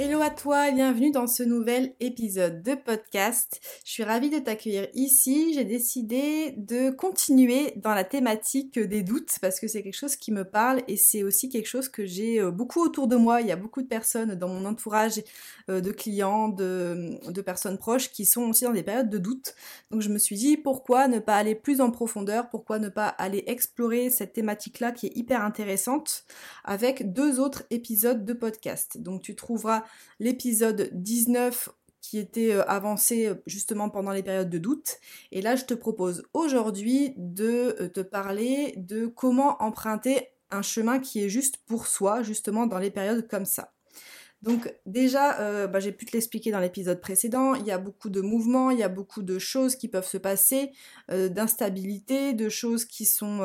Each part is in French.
Hello à toi bienvenue dans ce nouvel épisode de podcast. Je suis ravie de t'accueillir ici. J'ai décidé de continuer dans la thématique des doutes parce que c'est quelque chose qui me parle et c'est aussi quelque chose que j'ai euh, beaucoup autour de moi. Il y a beaucoup de personnes dans mon entourage euh, de clients, de, de personnes proches qui sont aussi dans des périodes de doute. Donc je me suis dit pourquoi ne pas aller plus en profondeur, pourquoi ne pas aller explorer cette thématique-là qui est hyper intéressante avec deux autres épisodes de podcast? Donc tu trouveras l'épisode 19 qui était euh, avancé euh, justement pendant les périodes de doute. Et là, je te propose aujourd'hui de euh, te parler de comment emprunter un chemin qui est juste pour soi, justement dans les périodes comme ça. Donc déjà, bah, j'ai pu te l'expliquer dans l'épisode précédent, il y a beaucoup de mouvements, il y a beaucoup de choses qui peuvent se passer, d'instabilité, de choses qui sont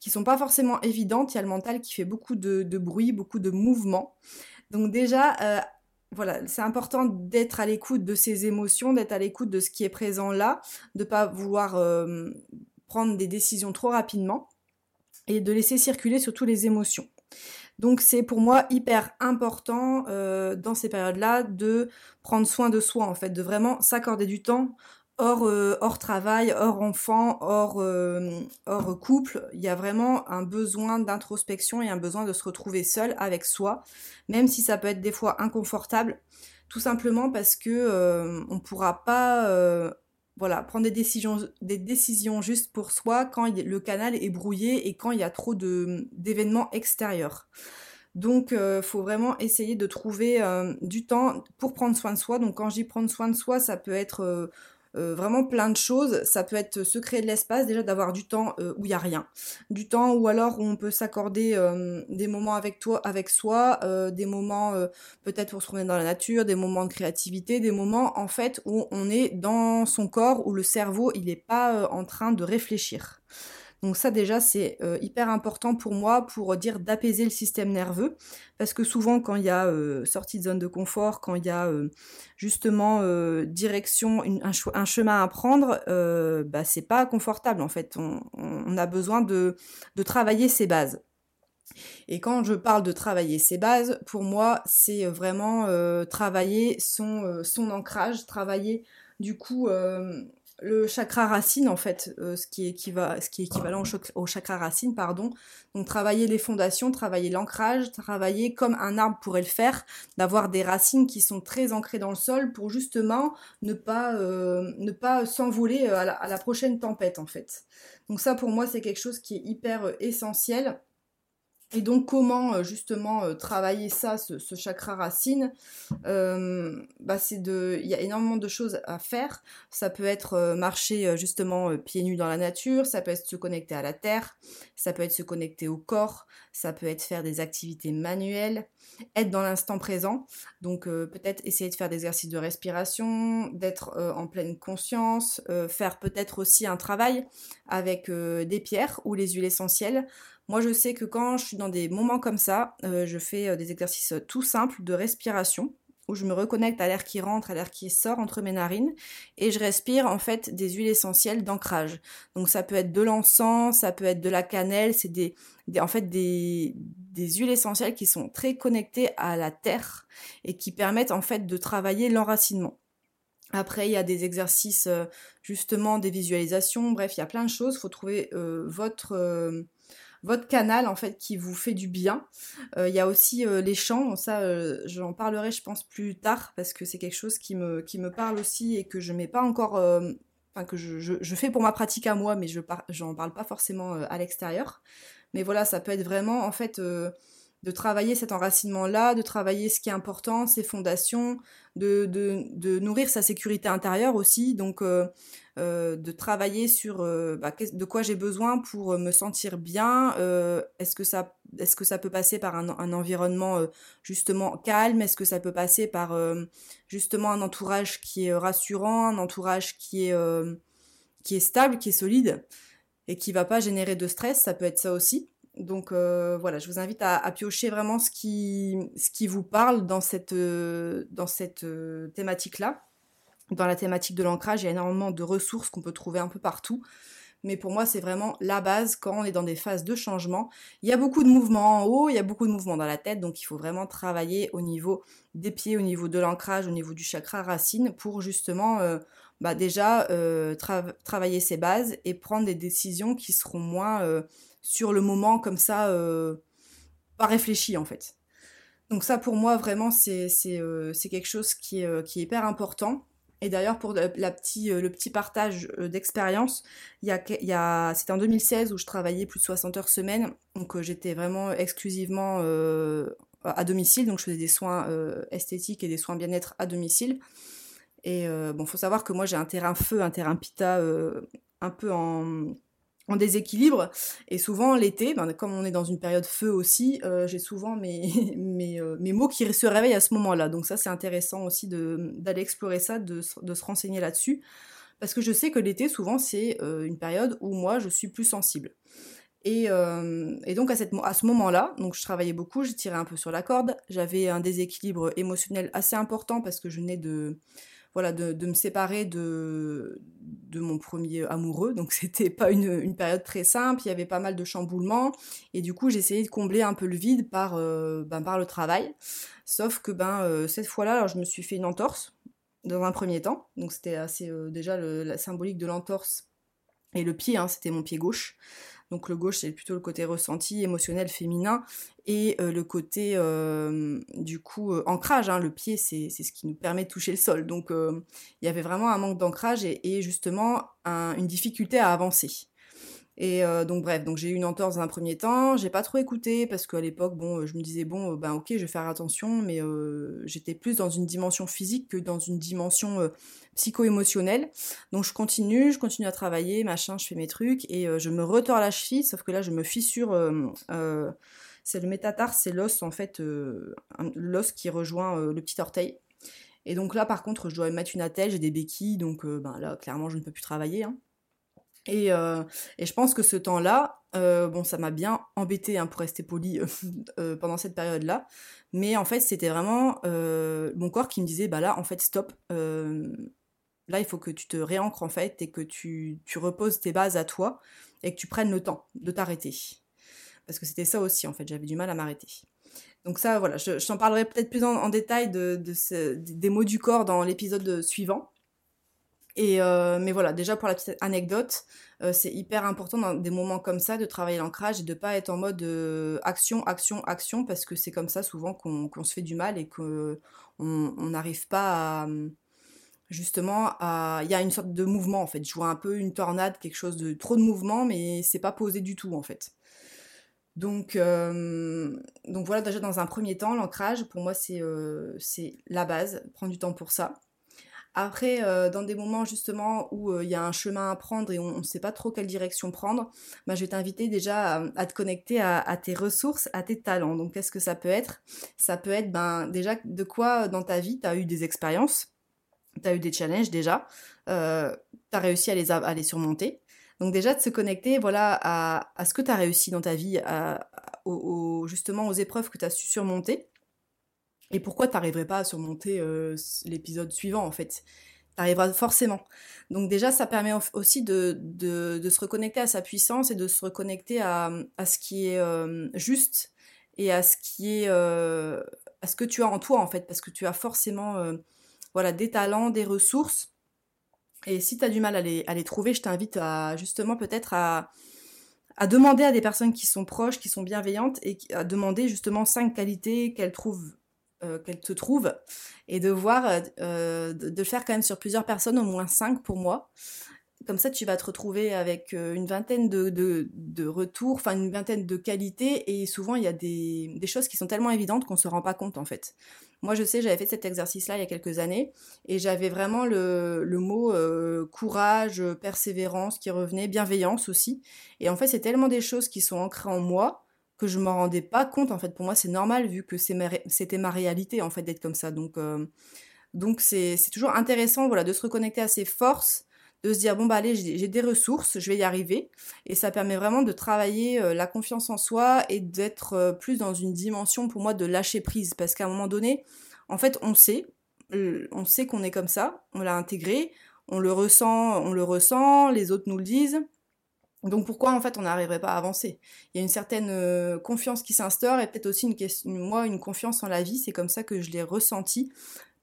qui sont pas forcément évidentes. Il y a le mental qui fait beaucoup de, de bruit, beaucoup de mouvements. Donc déjà, euh, voilà, c'est important d'être à l'écoute de ses émotions, d'être à l'écoute de ce qui est présent là, de pas vouloir euh, prendre des décisions trop rapidement et de laisser circuler surtout les émotions. Donc c'est pour moi hyper important euh, dans ces périodes-là de prendre soin de soi en fait, de vraiment s'accorder du temps hors, euh, hors travail, hors enfant, hors, euh, hors couple, il y a vraiment un besoin d'introspection et un besoin de se retrouver seul avec soi, même si ça peut être des fois inconfortable, tout simplement parce que euh, on pourra pas voilà, prendre des décisions, des décisions juste pour soi quand le canal est brouillé et quand il y a trop d'événements extérieurs. Donc, il faut vraiment essayer de trouver du temps pour prendre soin de soi. Donc, quand je dis prendre soin de soi, ça peut être euh, vraiment plein de choses. Ça peut être se créer de l'espace, déjà d'avoir du temps euh, où il n'y a rien. Du temps où alors on peut s'accorder euh, des moments avec toi, avec soi, des moments peut-être pour se promener dans la nature, des moments de créativité, des moments en fait où on est dans son corps, où le cerveau il n'est pas en train de réfléchir. Donc ça déjà c'est euh, hyper important pour moi pour dire d'apaiser le système nerveux parce que souvent quand il y a euh, sortie de zone de confort, quand il y a euh, justement direction, un, chemin à prendre, bah c'est pas confortable en fait. On, a besoin de, travailler ses bases. Et quand je parle de travailler ses bases, pour moi, c'est vraiment travailler son ancrage, travailler du coup le chakra racine en fait, euh, ce, qui est équivalent au, chakra racine, pardon. Donc travailler les fondations, travailler l'ancrage, travailler comme un arbre pourrait le faire, d'avoir des racines qui sont très ancrées dans le sol pour justement ne pas euh, s'envoler euh, à, à, la prochaine tempête en fait. Donc ça pour moi c'est quelque chose qui est hyper essentiel et donc comment euh, justement euh, travailler ça, ce, chakra racine euh, bah c'est de, il y a énormément de choses à faire. Ça peut être marcher justement pieds nus dans la nature, ça peut être se connecter à la terre, ça peut être se connecter au corps, ça peut être faire des activités manuelles, être dans l'instant présent. Donc peut-être essayer de faire des exercices de respiration, d'être en pleine conscience, faire peut-être aussi un travail avec des pierres ou les huiles essentielles. Moi, je sais que quand je suis dans des moments comme ça, euh, je fais euh, des exercices euh, tout simples de respiration où je me reconnecte à l'air qui rentre, à l'air qui sort entre mes narines, et je respire en fait des huiles essentielles d'ancrage. Donc ça peut être de l'encens, ça peut être de la cannelle, c'est des, en fait des, des huiles essentielles qui sont très connectées à la terre et qui permettent en fait de travailler l'enracinement. Après, il y a des exercices, justement, des visualisations, bref, il y a plein de choses. Il faut trouver votre, votre canal en fait qui vous fait du bien. Euh, il y a aussi euh, les chants, ça euh, j'en parlerai je pense plus tard parce que c'est quelque chose qui me, qui me parle aussi et que je mets pas encore, enfin que je, je, fais pour ma pratique à moi mais je j'en parle pas forcément à l'extérieur. Mais voilà, ça peut être vraiment en fait de travailler cet enracinement-là, de travailler ce qui est important, ses fondations, de, de, nourrir sa sécurité intérieure aussi, donc euh, euh, de travailler sur euh, bah, de quoi j'ai besoin pour me sentir bien, est-ce que ça est-ce que ça peut passer par un, environnement justement calme? Est-ce que ça peut passer par justement un entourage qui est rassurant, un entourage qui est, qui est stable, qui est solide et qui va pas générer de stress? Ça peut être ça aussi. Donc voilà, je vous invite à, piocher vraiment ce qui, vous parle dans cette, dans cette thématique-là. Dans la thématique de l'ancrage, il y a énormément de ressources qu'on peut trouver un peu partout mais pour moi c'est vraiment la base quand on est dans des phases de changement. Il y a beaucoup de mouvements en haut, il y a beaucoup de mouvements dans la tête, donc il faut vraiment travailler au niveau des pieds, au niveau de l'ancrage, au niveau du chakra racine pour justement euh, bah déjà euh, travailler ses bases et prendre des décisions qui seront moins euh, sur le moment comme ça, pas réfléchi en fait. Donc ça pour moi vraiment c'est quelque chose qui est, qui est hyper important. Et d'ailleurs, pour la petit, euh, le petit partage euh, d'expérience, il y a, y a, c'était en 2016 où je travaillais plus de 60 heures semaine, donc euh, j'étais vraiment exclusivement à domicile, donc je faisais des soins esthétiques et des soins bien-être à domicile. Et bon, faut savoir que moi j'ai un terrain feu, un terrain pita un peu en, en déséquilibre. Et souvent, l'été, ben, comme on est dans une période feu aussi, euh, j'ai souvent mes, euh, mes, mots qui se réveillent à ce moment-là. Donc ça, c'est intéressant aussi d'aller explorer ça, de, de se renseigner là-dessus. Parce que je sais que l'été, souvent, c'est euh, une période où moi, je suis plus sensible. Et, et donc à, cette, à ce moment-là, donc je travaillais beaucoup, je tirais un peu sur la corde, j'avais un déséquilibre émotionnel assez important parce que je venais de voilà, de, me séparer de, de mon premier amoureux. Donc c'était pas une, période très simple, il y avait pas mal de chamboulements. Et du coup, j'essayais de combler un peu le vide par, euh, ben, par le travail. Sauf que ben, euh, cette fois-là, je me suis fait une entorse dans un premier temps. Donc c'était assez euh, déjà la symbolique de l'entorse. Et le pied, hein, c'était mon pied gauche. Donc le gauche, c'est plutôt le côté ressenti, émotionnel, féminin, et euh, le côté, euh, du coup, euh, ancrage. Hein. le pied, c'est ce qui nous permet de toucher le sol. Donc il y avait vraiment un manque d'ancrage et, justement une difficulté à avancer. Et euh, donc bref, donc j'ai eu une entorse dans un premier temps, j'ai pas trop écouté parce qu'à l'époque, bon, euh, je me disais bon, euh, ben ok, je vais faire attention, mais j'étais plus dans une dimension physique que dans une dimension psycho-émotionnelle. Donc je continue, je continue à travailler, machin, je fais mes trucs et je me retords la cheville, sauf que là je me fissure. c'est le métatarse, c'est l'os en fait, l'os qui rejoint le petit orteil. Et donc là par contre, je dois mettre une attelle, j'ai des béquilles, donc ben là clairement je ne peux plus travailler. Hein. Euh, et, je pense que ce temps-là, euh, bon, ça m'a bien embêté hein, pour rester poli euh, pendant cette période-là. Mais en fait, c'était vraiment mon corps qui me disait, bah là, en fait, stop. là, il faut que tu te réancres en fait et que tu, reposes tes bases à toi et que tu prennes le temps de t'arrêter. Parce que c'était ça aussi, en fait, j'avais du mal à m'arrêter. Donc ça, voilà, je, t'en parlerai peut-être plus en, détail de, des mots du corps dans l'épisode suivant. Et euh, mais voilà, déjà pour la petite anecdote, euh, c'est hyper important dans des moments comme ça de travailler l'ancrage et de pas être en mode euh, action, action, action, parce que c'est comme ça souvent qu'on se fait du mal et qu'on n'arrive pas à justement à il y a une sorte de mouvement en fait. Je vois un peu une tornade, quelque chose de trop de mouvement, mais c'est pas posé du tout en fait. Donc, donc voilà, déjà dans un premier temps, l'ancrage, pour moi, c'est la base, prendre du temps pour ça. Après, euh, dans des moments justement où euh, il y a un chemin à prendre et on ne sait pas trop quelle direction prendre, bah, je vais t'inviter déjà à, te connecter à, tes ressources, à tes talents. Donc qu'est-ce que ça peut être? Ça peut être ben, déjà de quoi dans ta vie tu as eu des expériences, tu as eu des challenges déjà, euh, tu as réussi à les, à les surmonter. Donc déjà de se connecter voilà, à, ce que tu as réussi dans ta vie, à, justement aux épreuves que tu as su surmonter et pourquoi t'arriverais pas à surmonter euh, l'épisode suivant en fait? T'arriveras forcément. Donc déjà, ça permet aussi de, de, se reconnecter à sa puissance et de se reconnecter à, à ce qui est euh, juste et à ce qui est euh, à ce que tu as en toi en fait, parce que tu as forcément voilà des talents, des ressources. Et si tu as du mal à les, à les trouver, je t'invite à justement peut-être à, à demander à des personnes qui sont proches, qui sont bienveillantes, et à demander justement cinq qualités qu'elles trouvent euh, qu'elle te trouve et de voir, euh, euh, de, faire quand même sur plusieurs personnes, au moins cinq pour moi. Comme ça, tu vas te retrouver avec une vingtaine de, de, retours, enfin une vingtaine de qualités, et souvent il y a des, des choses qui sont tellement évidentes qu'on ne se rend pas compte en fait. Moi, je sais, j'avais fait cet exercice-là il y a quelques années, et j'avais vraiment le, le mot courage, persévérance qui revenait, bienveillance aussi. Et en fait, c'est tellement des choses qui sont ancrées en moi que je m'en rendais pas compte. En fait, pour moi, c'est normal vu que c'était ma réalité en fait d'être comme ça. Donc, euh, donc c'est toujours intéressant, voilà, de se reconnecter à ses forces, de se dire bon bah allez, j'ai des ressources, je vais y arriver, et ça permet vraiment de travailler euh, la confiance en soi et d'être euh, plus dans une dimension pour moi de lâcher prise, parce qu'à un moment donné, en fait, on sait, on sait qu'on est comme ça, on l'a intégré, on le ressent, on le ressent, les autres nous le disent. Donc pourquoi en fait on n'arriverait pas à avancer? Il y a une certaine euh, confiance qui s'instaure et peut-être aussi une question, moi une confiance en la vie, c'est comme ça que je l'ai ressenti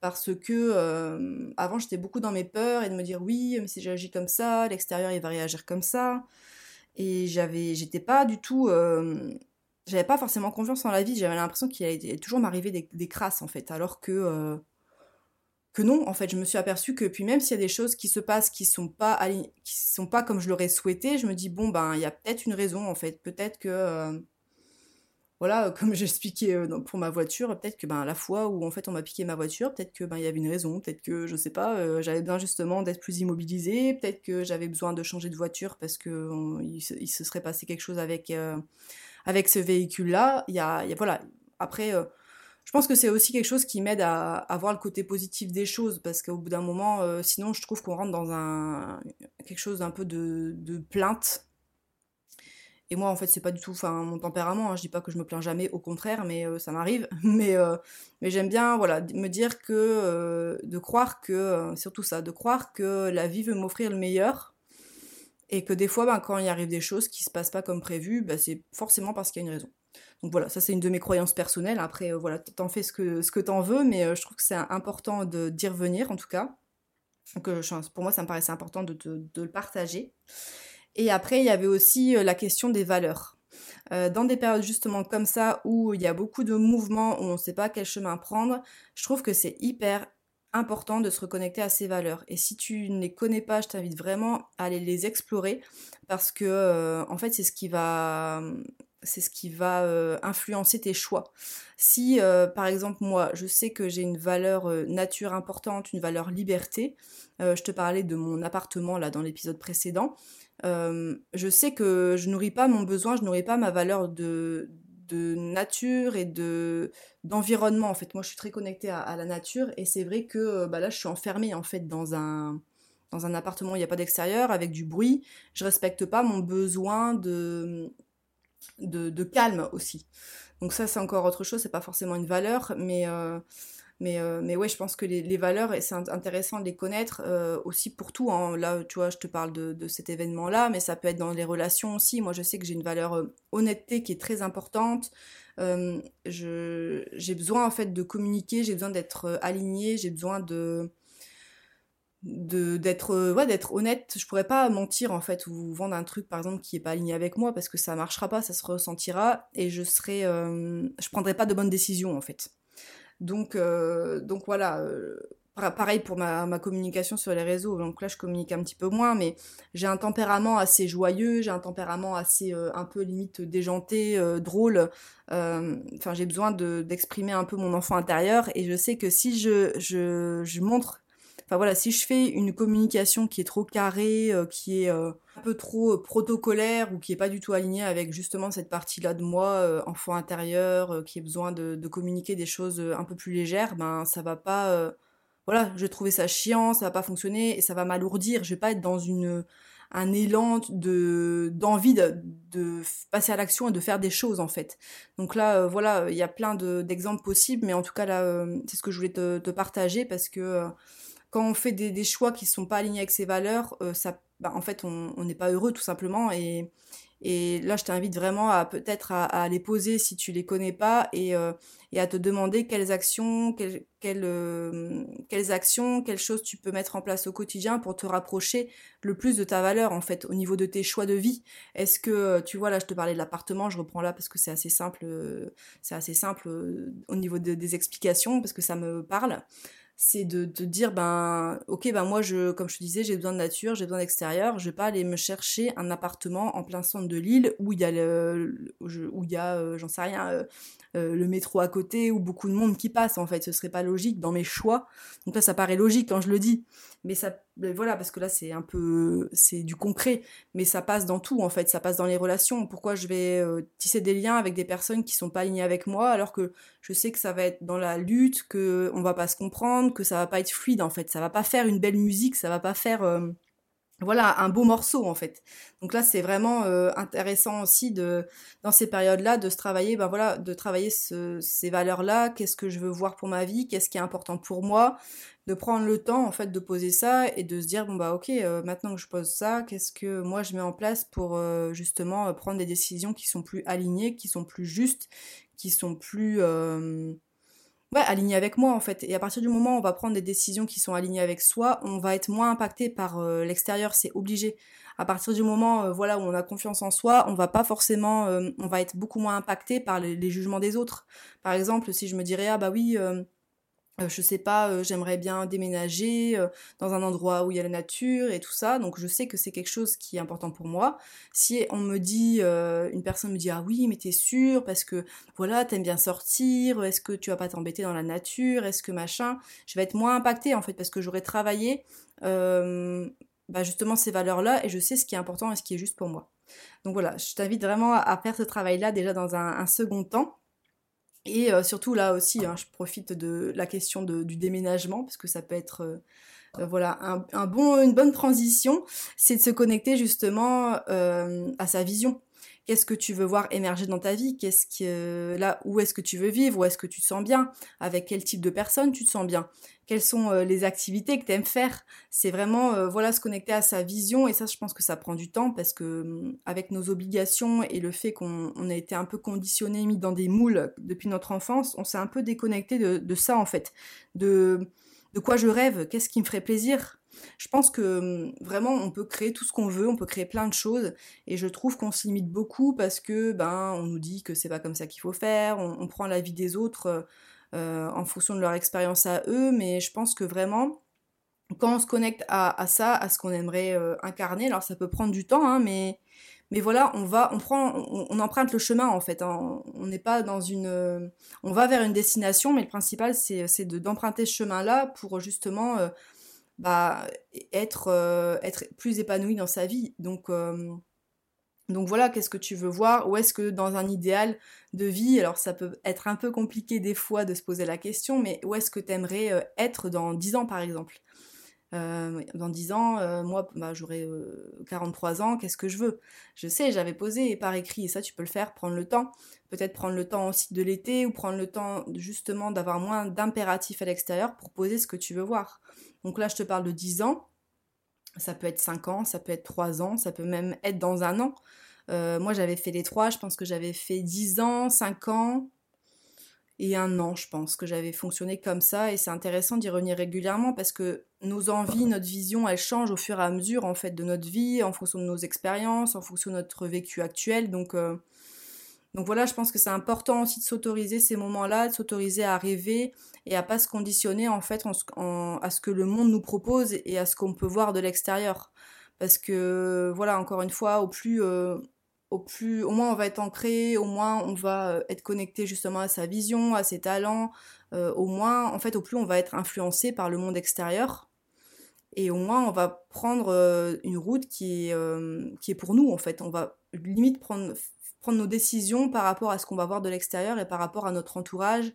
parce que euh, avant j'étais beaucoup dans mes peurs et de me dire oui mais si j'agis comme ça, l'extérieur il va réagir comme ça. Et j'avais j'étais pas du tout euh, j'avais pas forcément confiance en la vie, j'avais l'impression qu'il allait toujours m'arriver des, des, crasses en fait. Alors que que non, en fait, je me suis aperçue que puis même s'il y a des choses qui se passent qui sont pas qui sont pas comme je l'aurais souhaité, je me dis bon ben il y a peut-être une raison en fait, peut-être que euh, voilà, comme j'expliquais euh, pour ma voiture, peut-être que ben la fois où en fait on m'a piqué ma voiture, peut-être que ben il y avait une raison, peut-être que je sais pas, euh, j'avais besoin justement d'être plus immobilisée, peut-être que j'avais besoin de changer de voiture parce que il, se, serait passé quelque chose avec avec ce véhicule là, il y a voilà, après je pense que c'est aussi quelque chose qui m'aide à, voir le côté positif des choses parce qu'au bout d'un moment, euh, sinon je trouve qu'on rentre dans quelque chose d'un peu de, plainte. Et moi, en fait, c'est pas du tout, mon tempérament. Hein, je dis pas que je me plains jamais, au contraire, mais euh, ça m'arrive. Mais, euh, mais j'aime bien, voilà, me dire que, de croire que, surtout ça, de croire que la vie veut m'offrir le meilleur et que des fois, ben, quand il arrive des choses qui se passent pas comme prévu, ben, c'est forcément parce qu'il y a une raison. Donc voilà, ça c'est une de mes croyances personnelles. Après, euh, voilà, t'en fais ce que, ce que t'en veux, mais euh, je trouve que c'est important d'y revenir en tout cas. Donc euh, pour moi, ça me paraissait important de, le partager. Et après, il y avait aussi la question des valeurs. dans des périodes justement comme ça où il y a beaucoup de mouvements, où on ne sait pas quel chemin prendre, je trouve que c'est hyper important de se reconnecter à ces valeurs. Et si tu ne les connais pas, je t'invite vraiment à aller les explorer parce que en fait c'est ce qui va c'est ce qui va euh, influencer tes choix. Si, euh, par exemple, moi, je sais que j'ai une valeur euh, nature importante, une valeur liberté, je te parlais de mon appartement là dans l'épisode précédent, je sais que je nourris pas mon besoin, je nourris pas ma valeur de, nature et de d'environnement en fait moi je suis très connectée à, la nature et c'est vrai que bah là je suis enfermée en fait dans un dans un appartement où il n'y a pas d'extérieur avec du bruit je respecte pas mon besoin de de, calme aussi. Donc ça, c'est encore autre chose, c'est pas forcément une valeur, mais, euh, mais, euh, mais ouais, je pense que les, valeurs, et c'est intéressant de les connaître euh, aussi pour tout. Hein. Là, tu vois, je te parle de, cet événement-là, mais ça peut être dans les relations aussi. Moi, je sais que j'ai une valeur honnêteté qui est très importante. j'ai besoin, en fait, de communiquer, j'ai besoin d'être aligné, j'ai besoin de de d'être euh, ouais d'être honnête je pourrais pas mentir en fait ou vendre un truc par exemple qui est pas aligné avec moi parce que ça marchera pas ça se ressentira et je serai euh, je prendrai pas de bonnes décisions en fait. Donc euh, donc voilà pareil pour ma, ma, communication sur les réseaux. Donc là je communique un petit peu moins mais j'ai un tempérament assez joyeux j'ai un tempérament assez un peu limite déjanté drôle. Enfin j'ai besoin de d'exprimer un peu mon enfant intérieur et je sais que si je, je montre Voilà, si je fais une communication qui est trop carrée, euh, qui est euh, un peu trop euh, protocolaire ou qui est pas du tout alignée avec justement cette partie-là de moi, enfant intérieur, qui a besoin de, communiquer des choses un peu plus légères, ben ça va pas. voilà, je vais trouver ça chiant, ça va pas fonctionner et ça va m'alourdir. Je vais pas être dans une un élan de d'envie de, passer à l'action et de faire des choses en fait. Donc là, voilà, il y a plein d'exemples possibles, mais en tout cas là, c'est ce que je voulais te partager parce que quand on fait des, choix qui sont pas alignés avec ses valeurs, euh, ça, bah, en fait, on n'est pas heureux tout simplement. Et, là, je t'invite vraiment à peut-être à, les poser si tu les connais pas et, euh, à te demander quelles actions, quelles, quelles, euh, quelles actions, quelles choses tu peux mettre en place au quotidien pour te rapprocher le plus de ta valeur en fait au niveau de tes choix de vie. Est-ce que tu vois là, je te parlais de l'appartement, je reprends là parce que c'est assez simple, c'est assez simple au niveau des explications parce que ça me parle c'est de, dire ben ok ben moi je comme je te disais j'ai besoin de nature j'ai besoin d'extérieur je vais pas aller me chercher un appartement en plein centre de l'île où il y a le, où il y a euh, j'en sais rien euh, euh, le métro à côté ou beaucoup de monde qui passe en fait. Ce serait pas logique dans mes choix. Donc là ça paraît logique quand je le dis. Mais ça voilà, parce que là c'est un peu, c'est du concret, mais ça passe dans tout en fait, ça passe dans les relations. Pourquoi je vais euh, tisser des liens avec des personnes qui sont pas alignées avec moi, alors que je sais que ça va être dans la lutte, que on va pas se comprendre, que ça va pas être fluide en fait, ça va pas faire une belle musique, ça va pas faire euh, voilà un beau morceau en fait. Donc là c'est vraiment euh, intéressant aussi de dans ces périodes-là de se travailler ben voilà de travailler ces valeurs-là, qu'est-ce que je veux voir pour ma vie, qu'est-ce qui est important pour moi, de prendre le temps en fait de poser ça et de se dire bon bah ok euh, maintenant que je pose ça, qu'est-ce que moi je mets en place pour euh, justement prendre des décisions qui sont plus alignées, qui sont plus justes, qui sont plus ouais, aligné avec moi en fait. Et à partir du moment où on va prendre des décisions qui sont alignées avec soi, on va être moins impacté par euh, l'extérieur, c'est obligé. À partir du moment euh, voilà où on a confiance en soi, on va pas forcément, euh, on va être beaucoup moins impacté par les, les, jugements des autres. Par exemple, si je me dirais ah bah oui euh, je sais pas, euh, j'aimerais bien déménager euh, dans un endroit où il y a la nature et tout ça, donc je sais que c'est quelque chose qui est important pour moi. Si on me dit, une personne me dit ah oui mais t'es sûr parce que voilà t'aimes bien sortir, est-ce que tu vas pas t'embêter dans la nature, est-ce que machin, je vais être moins impactée en fait parce que j'aurais travaillé bah justement ces valeurs-là et je sais ce qui est important et ce qui est juste pour moi. Donc voilà, je t'invite vraiment à faire ce travail-là déjà dans un second temps et euh, surtout là aussi, hein, je profite de la question du déménagement, parce que ça peut être euh, euh, voilà un, bon, une bonne transition, c'est de se connecter justement à sa vision. Qu'est-ce que tu veux voir émerger dans ta vie? Qu'est-ce que là où est-ce que tu veux vivre? Où est-ce que tu te sens bien? Avec quel type de personne tu te sens bien? Quelles sont euh, les activités que tu aimes faire? C'est vraiment euh, voilà se connecter à sa vision et ça je pense que ça prend du temps parce que hum, avec nos obligations et le fait qu'on a été un peu conditionné, mis dans des moules depuis notre enfance, on s'est un peu déconnecté de, de ça en fait, de de quoi je rêve, qu'est-ce qui me ferait plaisir, je pense que hum, vraiment on peut créer tout ce qu'on veut, on peut créer plein de choses et je trouve qu'on se limite beaucoup parce que ben on nous dit que c'est pas comme ça qu'il faut faire, on, prend la vie des autres euh, euh, en fonction de leur expérience à eux, mais je pense que vraiment quand on se connecte à, ça, à ce qu'on aimerait euh, incarner, alors ça peut prendre du temps, hein, mais mais voilà, on va, on prend, on, emprunte le chemin en fait. Hein. On n'est pas dans une, on va vers une destination, mais le principal c'est d'emprunter ce chemin-là pour justement bah, être, euh, être plus épanoui dans sa vie. Donc, euh, donc voilà, qu'est-ce que tu veux voir? Ou est-ce que dans un idéal de vie, alors ça peut être un peu compliqué des fois de se poser la question, mais où est-ce que tu aimerais euh, être dans 10 ans par exemple? Dans 10 ans, moi, bah, j'aurai 43 ans, qu'est-ce que je veux? Je sais, j'avais posé par écrit, et ça tu peux le faire, prendre le temps. Peut-être prendre le temps aussi de l'été, ou prendre le temps justement d'avoir moins d'impératifs à l'extérieur pour poser ce que tu veux voir. Donc là, je te parle de 10 ans. Ça peut être 5 ans, ça peut être 3 ans, ça peut même être dans un an. Euh, moi, j'avais fait les trois. Je pense que j'avais fait 10 ans, 5 ans et un an, je pense, que j'avais fonctionné comme ça. Et c'est intéressant d'y revenir régulièrement parce que nos envies, notre vision, elles changent au fur et à mesure, en fait, de notre vie, en fonction de nos expériences, en fonction de notre vécu actuel. Donc, euh, voilà, je pense que c'est important aussi de s'autoriser ces moments-là, de s'autoriser à rêver et à pas se conditionner en fait à ce que le monde nous propose et à ce qu'on peut voir de l'extérieur. Parce que voilà, encore une fois, au plus, euh, au plus, au moins on va être ancré, au moins on va euh, être connecté justement à sa vision, à ses talents, euh, au moins, en fait, au plus on va être influencé par le monde extérieur. Et au moins on va prendre une route qui est, pour nous en fait. On va limite prendre prendre nos décisions par rapport à ce qu'on va voir de l'extérieur et par rapport à notre entourage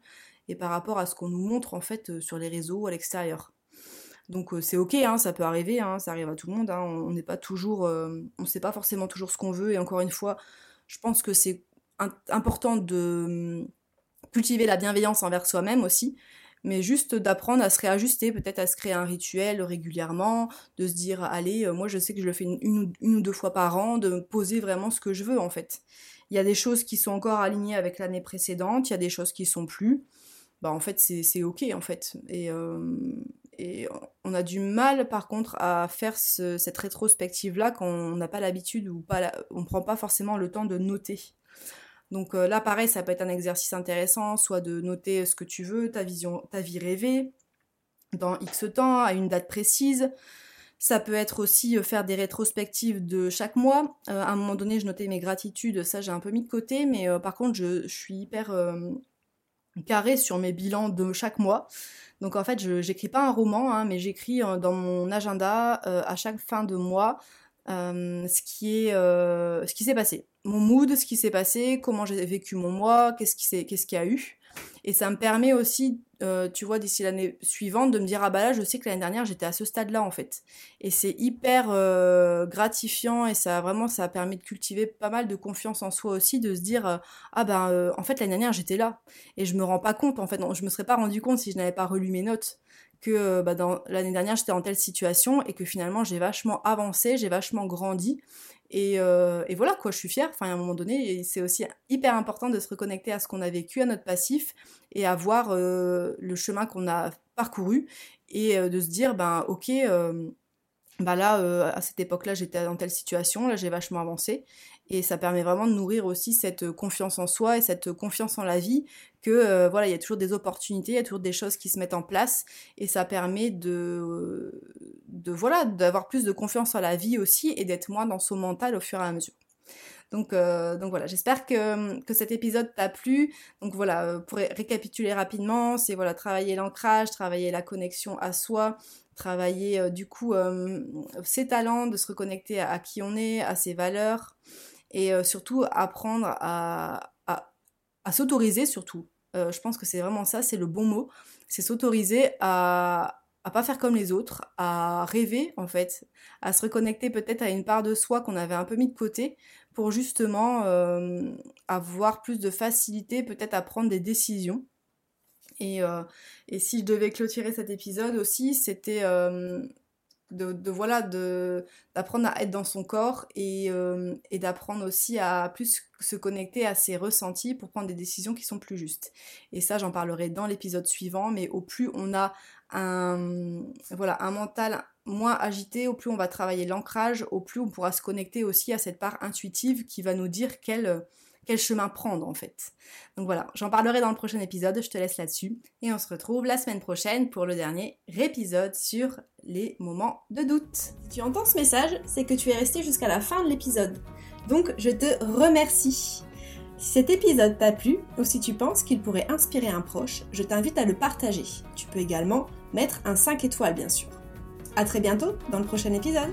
et par rapport à ce qu'on nous montre en fait euh, sur les réseaux à l'extérieur. Donc euh, c'est ok, hein, ça peut arriver, hein, ça arrive à tout le monde. Hein, on n'est pas toujours, euh, on sait pas forcément toujours ce qu'on veut. Et encore une fois, je pense que c'est important de hum, cultiver la bienveillance envers soi-même aussi, mais juste d'apprendre à se réajuster, peut-être à se créer un rituel régulièrement, de se dire allez, moi je sais que je le fais une, ou deux fois par an, de poser vraiment ce que je veux en fait. Il y a des choses qui sont encore alignées avec l'année précédente, il y a des choses qui sont plus. Bah en fait c'est ok en fait. Et, euh, et on a du mal par contre à faire cette rétrospective là quand on n'a pas l'habitude ou pas on prend pas forcément le temps de noter. Donc euh, là pareil ça peut être un exercice intéressant, soit de noter ce que tu veux, ta vision, ta vie rêvée, dans X temps, à une date précise. Ça peut être aussi euh, faire des rétrospectives de chaque mois. Euh, à un moment donné, je notais mes gratitudes, ça j'ai un peu mis de côté, mais par contre, je, suis hyper carré sur mes bilans de chaque mois. Donc en fait, je j'écris pas un roman, hein, mais j'écris dans mon agenda à chaque fin de mois ce qui est ce qui s'est passé, mon mood, ce qui s'est passé, comment j'ai vécu mon mois, qu'est-ce qui qu'est-ce qu'il y a eu. Et ça me permet aussi, euh, tu vois, d'ici l'année suivante, de me dire ah bah là, je sais que l'année dernière j'étais à ce stade-là en fait. Et c'est hyper euh, gratifiant et ça vraiment ça a permis de cultiver pas mal de confiance en soi aussi, de se dire euh, ah ben en fait l'année dernière j'étais là. Et je me rends pas compte en fait, non, je me serais pas rendu compte si je n'avais pas relu mes notes que bah, l'année dernière j'étais dans telle situation et que finalement j'ai vachement avancé, j'ai vachement grandi euh, et, voilà, quoi, je suis fière. Enfin, à un moment donné, c'est aussi hyper important de se reconnecter à ce qu'on a vécu, à notre passif, et à voir euh, le chemin qu'on a parcouru, et euh, de se dire, ben, ok, bah là, à cette époque-là, j'étais dans telle situation, là, j'ai vachement avancé, et ça permet vraiment de nourrir aussi cette confiance en soi et cette confiance en la vie que euh, voilà il y a toujours des opportunités il y a toujours des choses qui se mettent en place et ça permet de voilà d'avoir plus de confiance en la vie aussi et d'être moins dans son mental au fur et à mesure donc, euh, donc voilà, j'espère que, que cet épisode t'a plu. Donc voilà, euh, pour récapituler rapidement, c'est voilà, travailler l'ancrage, travailler la connexion à soi, travailler du coup ses talents, de se reconnecter à, qui on est, à ses valeurs, et euh, surtout apprendre à, à, s'autoriser surtout. Euh, je pense que c'est vraiment ça, c'est le bon mot. C'est s'autoriser à, à pas faire comme les autres, à rêver en fait, à se reconnecter peut-être à une part de soi qu'on avait un peu mis de côté pour justement euh, avoir plus de facilité peut-être à prendre des décisions. Et, et, si je devais clôturer cet épisode aussi, c'était de, voilà d'apprendre à être dans son corps et, euh, et d'apprendre aussi à plus se connecter à ses ressentis pour prendre des décisions qui sont plus justes. Et ça j'en parlerai dans l'épisode suivant mais au plus on a un voilà un mental moins agité au plus on va travailler l'ancrage au plus on pourra se connecter aussi à cette part intuitive qui va nous dire quelle quel chemin prendre en fait. Donc voilà, j'en parlerai dans le prochain épisode, je te laisse là-dessus. Et on se retrouve la semaine prochaine pour le dernier épisode sur les moments de doute. Si tu entends ce message, c'est que tu es resté jusqu'à la fin de l'épisode. Donc je te remercie. Si cet épisode t'a plu ou si tu penses qu'il pourrait inspirer un proche, je t'invite à le partager. Tu peux également mettre un 5 étoiles bien sûr. A très bientôt dans le prochain épisode.